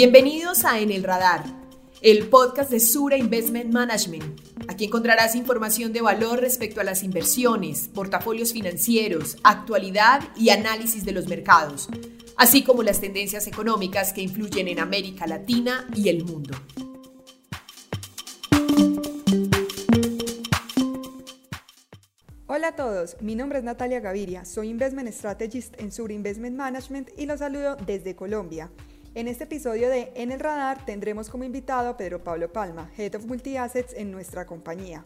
Bienvenidos a En el Radar, el podcast de Sura Investment Management. Aquí encontrarás información de valor respecto a las inversiones, portafolios financieros, actualidad y análisis de los mercados, así como las tendencias económicas que influyen en América Latina y el mundo. Hola a todos, mi nombre es Natalia Gaviria, soy Investment Strategist en Sur Investment Management y los saludo desde Colombia. En este episodio de En el Radar tendremos como invitado a Pedro Pablo Palma, Head of Multi-Assets en nuestra compañía.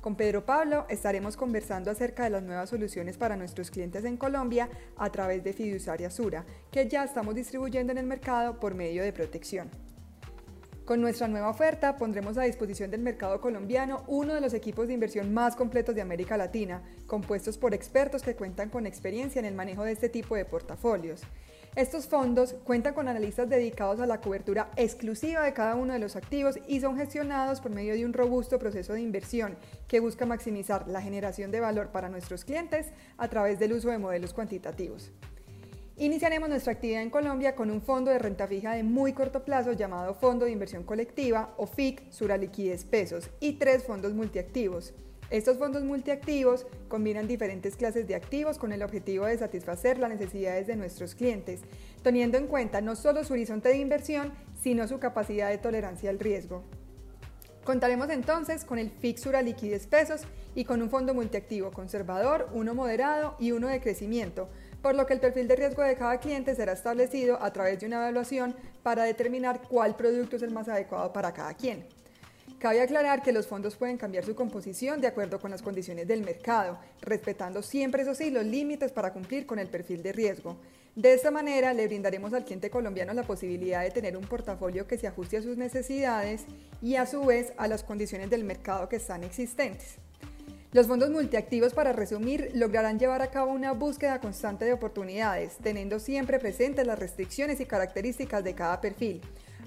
Con Pedro Pablo estaremos conversando acerca de las nuevas soluciones para nuestros clientes en Colombia a través de Fiduciaria Sura, que ya estamos distribuyendo en el mercado por medio de protección. Con nuestra nueva oferta pondremos a disposición del mercado colombiano uno de los equipos de inversión más completos de América Latina, compuestos por expertos que cuentan con experiencia en el manejo de este tipo de portafolios. Estos fondos cuentan con analistas dedicados a la cobertura exclusiva de cada uno de los activos y son gestionados por medio de un robusto proceso de inversión que busca maximizar la generación de valor para nuestros clientes a través del uso de modelos cuantitativos. Iniciaremos nuestra actividad en Colombia con un fondo de renta fija de muy corto plazo llamado Fondo de Inversión Colectiva o FIC Sura Liquidez Pesos y tres fondos multiactivos. Estos fondos multiactivos combinan diferentes clases de activos con el objetivo de satisfacer las necesidades de nuestros clientes, teniendo en cuenta no solo su horizonte de inversión, sino su capacidad de tolerancia al riesgo. Contaremos entonces con el Fixura Liquidez Pesos y con un fondo multiactivo conservador, uno moderado y uno de crecimiento, por lo que el perfil de riesgo de cada cliente será establecido a través de una evaluación para determinar cuál producto es el más adecuado para cada quien. Cabe aclarar que los fondos pueden cambiar su composición de acuerdo con las condiciones del mercado, respetando siempre, eso sí, los límites para cumplir con el perfil de riesgo. De esta manera, le brindaremos al cliente colombiano la posibilidad de tener un portafolio que se ajuste a sus necesidades y a su vez a las condiciones del mercado que están existentes. Los fondos multiactivos, para resumir, lograrán llevar a cabo una búsqueda constante de oportunidades, teniendo siempre presentes las restricciones y características de cada perfil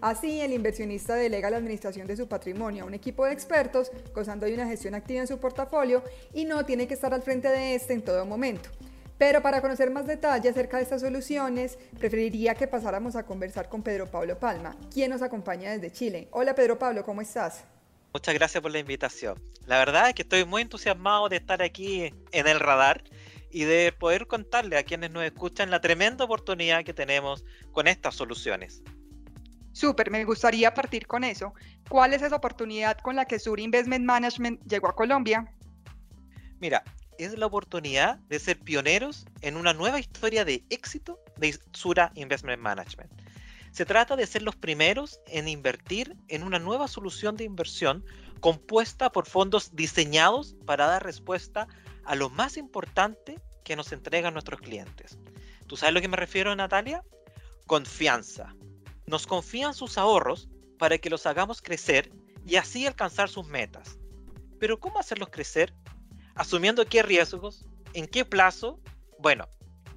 Así, el inversionista delega la administración de su patrimonio a un equipo de expertos, gozando de una gestión activa en su portafolio y no tiene que estar al frente de este en todo momento. Pero para conocer más detalles acerca de estas soluciones, preferiría que pasáramos a conversar con Pedro Pablo Palma, quien nos acompaña desde Chile. Hola Pedro Pablo, ¿cómo estás? Muchas gracias por la invitación. La verdad es que estoy muy entusiasmado de estar aquí en el radar y de poder contarle a quienes nos escuchan la tremenda oportunidad que tenemos con estas soluciones. Súper, me gustaría partir con eso. ¿Cuál es esa oportunidad con la que Sur Investment Management llegó a Colombia? Mira, es la oportunidad de ser pioneros en una nueva historia de éxito de Sura Investment Management. Se trata de ser los primeros en invertir en una nueva solución de inversión compuesta por fondos diseñados para dar respuesta a lo más importante que nos entregan nuestros clientes. ¿Tú sabes a lo que me refiero, Natalia? Confianza, nos confían sus ahorros para que los hagamos crecer y así alcanzar sus metas. Pero ¿cómo hacerlos crecer? Asumiendo qué riesgos, en qué plazo. Bueno,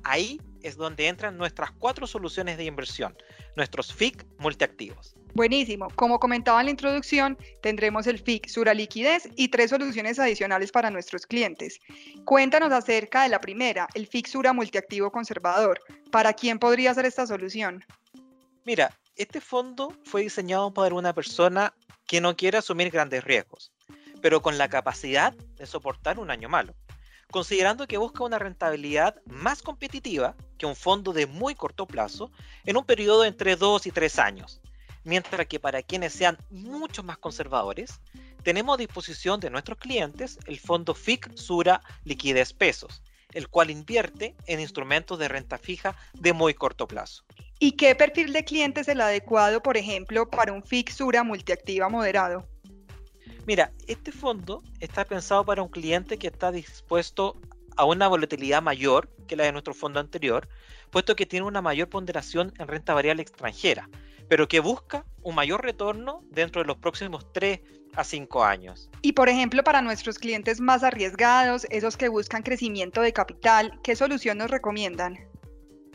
ahí es donde entran nuestras cuatro soluciones de inversión, nuestros FIC multiactivos. Buenísimo. Como comentaba en la introducción, tendremos el FIC Sura Liquidez y tres soluciones adicionales para nuestros clientes. Cuéntanos acerca de la primera, el FIC Sura Multiactivo Conservador. ¿Para quién podría ser esta solución? Mira, este fondo fue diseñado para una persona que no quiere asumir grandes riesgos, pero con la capacidad de soportar un año malo, considerando que busca una rentabilidad más competitiva que un fondo de muy corto plazo en un periodo entre 2 y 3 años, mientras que para quienes sean mucho más conservadores, tenemos a disposición de nuestros clientes el fondo FIC Sura Liquidez Pesos, el cual invierte en instrumentos de renta fija de muy corto plazo. ¿Y qué perfil de cliente es el adecuado, por ejemplo, para un fixura multiactiva moderado? Mira, este fondo está pensado para un cliente que está dispuesto a una volatilidad mayor que la de nuestro fondo anterior, puesto que tiene una mayor ponderación en renta variable extranjera, pero que busca un mayor retorno dentro de los próximos 3 a 5 años. Y por ejemplo, para nuestros clientes más arriesgados, esos que buscan crecimiento de capital, ¿qué solución nos recomiendan?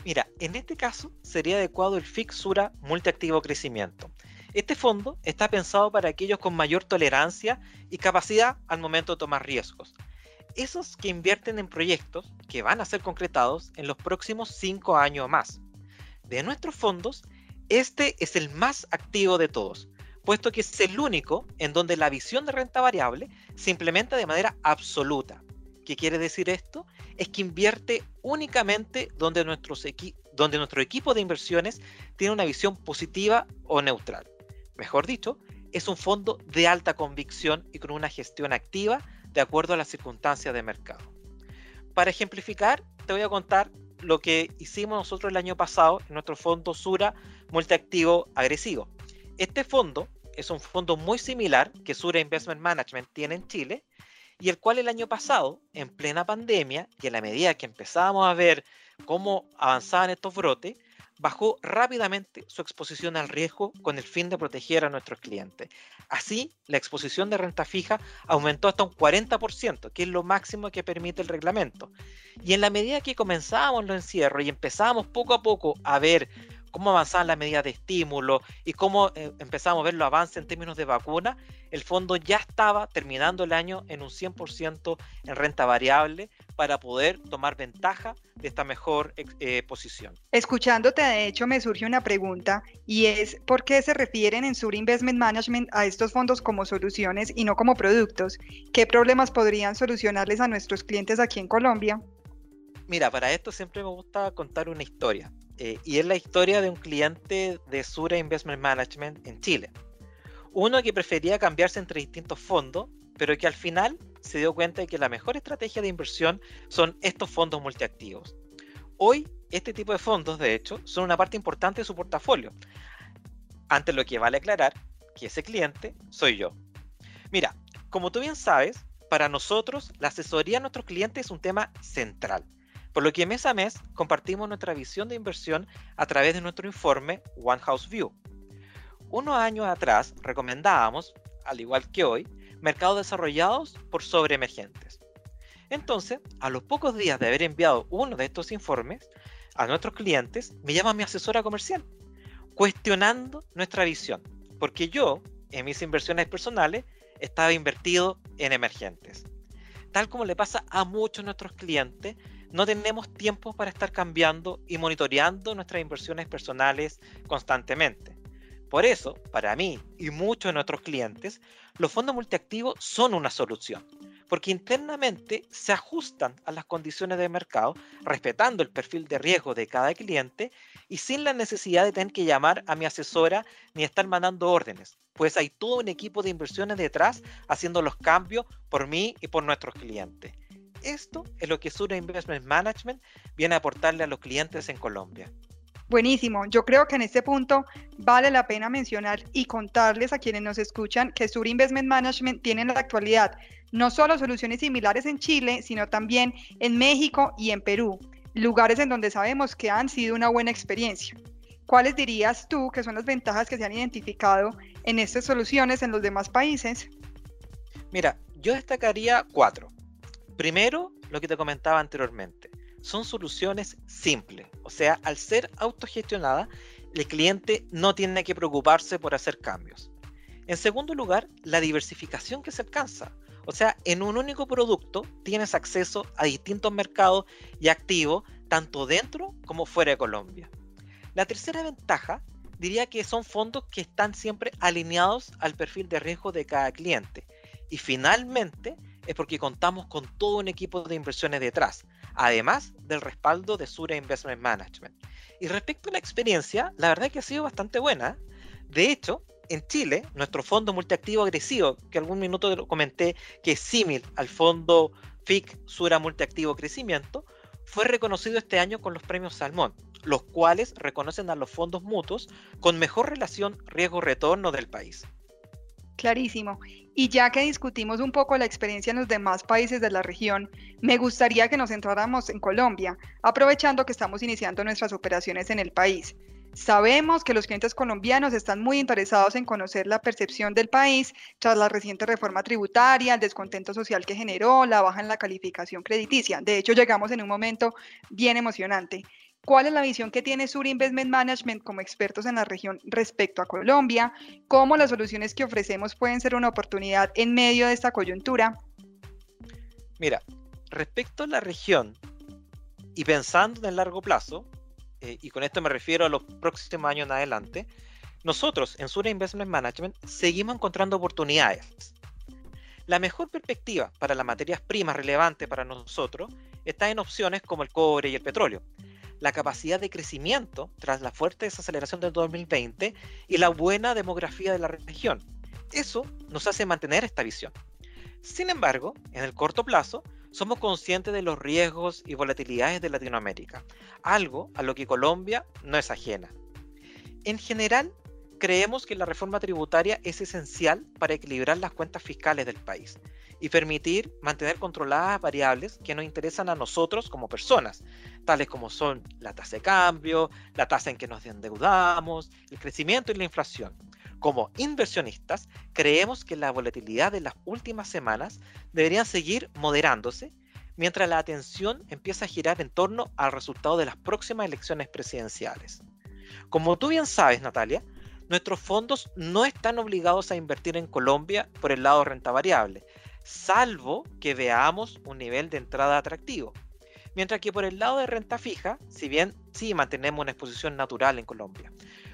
Mira, en este caso sería adecuado el Fixura Multiactivo Crecimiento. Este fondo está pensado para aquellos con mayor tolerancia y capacidad al momento de tomar riesgos. Esos que invierten en proyectos que van a ser concretados en los próximos 5 años o más. De nuestros fondos, Este es el más activo de todos, puesto que es el único en donde la visión de renta variable se implementa de manera absoluta. ¿Qué quiere decir esto? Es que invierte únicamente donde, nuestro equipo de inversiones tiene una visión positiva o neutral. Mejor dicho, es un fondo de alta convicción y con una gestión activa de acuerdo a las circunstancias de mercado. Para ejemplificar, te voy a contar lo que hicimos nosotros el año pasado en nuestro fondo Sura Multiactivo Agresivo. Este fondo es un fondo muy similar que Sura Investment Management tiene en Chile y el cual el año pasado, en plena pandemia y a la medida que empezábamos a ver cómo avanzaban estos brotes, bajó rápidamente su exposición al riesgo con el fin de proteger a nuestros clientes. Así, la exposición de renta fija aumentó hasta un 40%, que es lo máximo que permite el reglamento. Y en la medida que comenzábamos los encierros y empezábamos poco a poco a ver cómo avanzaban las medidas de estímulo y cómo eh, empezamos a ver los avances en términos de vacuna, el fondo ya estaba terminando el año en un 100% en renta variable para poder tomar ventaja de esta mejor eh, posición. Escuchándote, de hecho, me surge una pregunta y es ¿por qué se refieren en Sur Investment Management a estos fondos como soluciones y no como productos? ¿Qué problemas podrían solucionarles a nuestros clientes aquí en Colombia? Mira, para esto siempre me gusta contar una historia. Eh, y es la historia de un cliente de Sura Investment Management en Chile. Uno que prefería cambiarse entre distintos fondos, pero que al final se dio cuenta de que la mejor estrategia de inversión son estos fondos multiactivos. Hoy, este tipo de fondos, de hecho, son una parte importante de su portafolio. Ante lo que vale aclarar que ese cliente soy yo. Mira, como tú bien sabes, para nosotros la asesoría a nuestros clientes es un tema central. Por lo que mes a mes compartimos nuestra visión de inversión a través de nuestro informe One House View. Unos años atrás recomendábamos, al igual que hoy, mercados desarrollados por sobre emergentes. Entonces, a los pocos días de haber enviado uno de estos informes a nuestros clientes, me llama mi asesora comercial, cuestionando nuestra visión, porque yo, en mis inversiones personales, estaba invertido en emergentes. Tal como le pasa a muchos de nuestros clientes no tenemos tiempo para estar cambiando y monitoreando nuestras inversiones personales constantemente. Por eso, para mí y muchos de nuestros clientes, los fondos multiactivos son una solución, porque internamente se ajustan a las condiciones de mercado, respetando el perfil de riesgo de cada cliente y sin la necesidad de tener que llamar a mi asesora ni estar mandando órdenes, pues hay todo un equipo de inversiones detrás haciendo los cambios por mí y por nuestros clientes. Esto es lo que Sura Investment Management viene a aportarle a los clientes en Colombia. Buenísimo. Yo creo que en este punto vale la pena mencionar y contarles a quienes nos escuchan que Sur Investment Management tiene en la actualidad no solo soluciones similares en Chile, sino también en México y en Perú, lugares en donde sabemos que han sido una buena experiencia. ¿Cuáles dirías tú que son las ventajas que se han identificado en estas soluciones en los demás países? Mira, yo destacaría cuatro. Primero, lo que te comentaba anteriormente, son soluciones simples, o sea, al ser autogestionada, el cliente no tiene que preocuparse por hacer cambios. En segundo lugar, la diversificación que se alcanza. O sea, en un único producto tienes acceso a distintos mercados y activos, tanto dentro como fuera de Colombia. La tercera ventaja diría que son fondos que están siempre alineados al perfil de riesgo de cada cliente. Y finalmente, es porque contamos con todo un equipo de inversiones detrás, además del respaldo de Sura Investment Management. Y respecto a la experiencia, la verdad es que ha sido bastante buena. De hecho, en Chile, nuestro fondo multiactivo agresivo, que algún minuto comenté, que es similar al fondo FIC Sura Multiactivo Crecimiento, fue reconocido este año con los premios Salmón, los cuales reconocen a los fondos mutuos con mejor relación riesgo-retorno del país. Clarísimo. Y ya que discutimos un poco la experiencia en los demás países de la región, me gustaría que nos centráramos en Colombia, aprovechando que estamos iniciando nuestras operaciones en el país. Sabemos que los clientes colombianos están muy interesados en conocer la percepción del país tras la reciente reforma tributaria, el descontento social que generó, la baja en la calificación crediticia. De hecho, llegamos en un momento bien emocionante. ¿Cuál es la visión que tiene Sur Investment Management como expertos en la región respecto a Colombia? ¿Cómo las soluciones que ofrecemos pueden ser una oportunidad en medio de esta coyuntura? Mira, respecto a la región y pensando en el largo plazo, eh, y con esto me refiero a los próximos años en adelante, nosotros en Sura Investment Management seguimos encontrando oportunidades. La mejor perspectiva para las materias primas relevantes para nosotros está en opciones como el cobre y el petróleo. La capacidad de crecimiento tras la fuerte desaceleración del 2020 y la buena demografía de la región. Eso nos hace mantener esta visión. Sin embargo, en el corto plazo, somos conscientes de los riesgos y volatilidades de Latinoamérica, algo a lo que Colombia no es ajena. En general, creemos que la reforma tributaria es esencial para equilibrar las cuentas fiscales del país y permitir mantener controladas variables que nos interesan a nosotros como personas, tales como son la tasa de cambio, la tasa en que nos endeudamos, el crecimiento y la inflación. Como inversionistas, creemos que la volatilidad de las últimas semanas debería seguir moderándose mientras la atención empieza a girar en torno al resultado de las próximas elecciones presidenciales. Como tú bien sabes, Natalia, nuestros fondos no están obligados a invertir en Colombia por el lado renta variable, salvo que veamos un nivel de entrada atractivo. Mientras que por el lado de renta fija, si bien sí mantenemos una exposición natural en Colombia.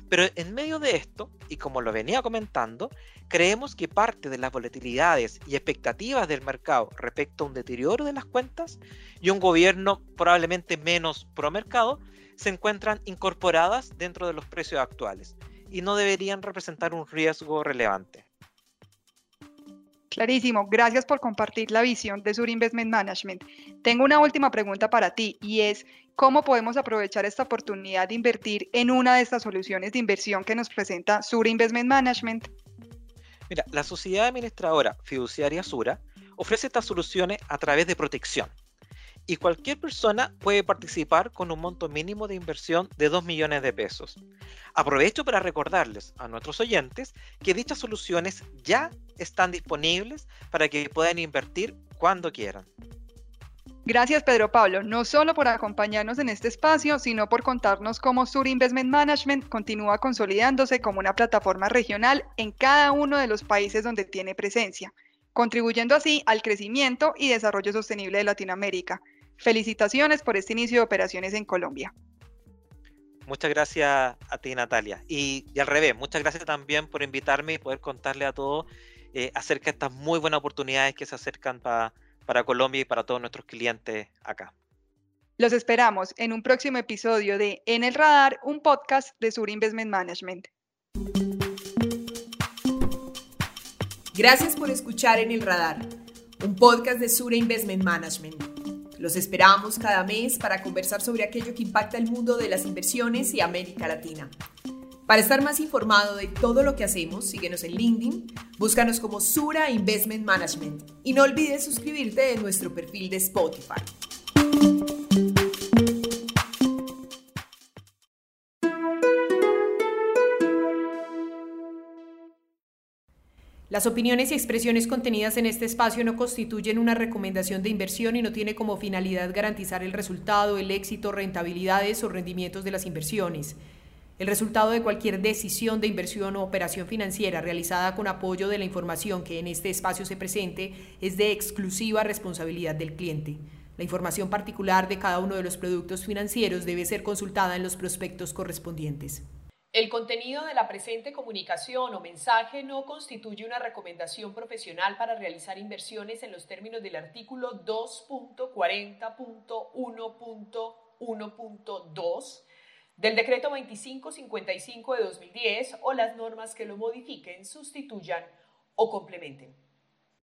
Pero en medio de esto, y como lo venía comentando, creemos que parte de las volatilidades y expectativas del mercado respecto a un deterioro de las cuentas y un gobierno probablemente menos pro mercado se encuentran incorporadas dentro de los precios actuales y no deberían representar un riesgo relevante. Clarísimo, gracias por compartir la visión de Sur Investment Management. Tengo una última pregunta para ti y es, ¿cómo podemos aprovechar esta oportunidad de invertir en una de estas soluciones de inversión que nos presenta Sur Investment Management? Mira, la sociedad administradora fiduciaria Sura ofrece estas soluciones a través de protección y cualquier persona puede participar con un monto mínimo de inversión de 2 millones de pesos. Aprovecho para recordarles a nuestros oyentes que dichas soluciones ya están disponibles para que puedan invertir cuando quieran. Gracias Pedro Pablo, no solo por acompañarnos en este espacio, sino por contarnos cómo Sur Investment Management continúa consolidándose como una plataforma regional en cada uno de los países donde tiene presencia, contribuyendo así al crecimiento y desarrollo sostenible de Latinoamérica. Felicitaciones por este inicio de operaciones en Colombia. Muchas gracias a ti, Natalia. Y, al revés, muchas gracias también por invitarme y poder contarle a todos eh, acerca de estas muy buenas oportunidades que se acercan para Colombia y para todos nuestros clientes acá. Los esperamos en un próximo episodio de En el Radar, un podcast de Sur Investment Management. Gracias por escuchar En el Radar, un podcast de Sur Investment Management. Los esperamos cada mes para conversar sobre aquello que impacta el mundo de las inversiones y América Latina. Para estar más informado de todo lo que hacemos, síguenos en LinkedIn, búscanos como Sura Investment Management y no olvides suscribirte en nuestro perfil de Spotify. Las opiniones y expresiones contenidas en este espacio no constituyen una recomendación de inversión y no tiene como finalidad garantizar el resultado, el éxito, rentabilidades o rendimientos de las inversiones. El resultado de cualquier decisión de inversión o operación financiera realizada con apoyo de la información que en este espacio se presente es de exclusiva responsabilidad del cliente. La información particular de cada uno de los productos financieros debe ser consultada en los prospectos correspondientes. El contenido de la presente comunicación o mensaje no constituye una recomendación profesional para realizar inversiones en los términos del artículo 2.40.1.1.2 del decreto 2555 de 2010 o las normas que lo modifiquen, sustituyan o complementen.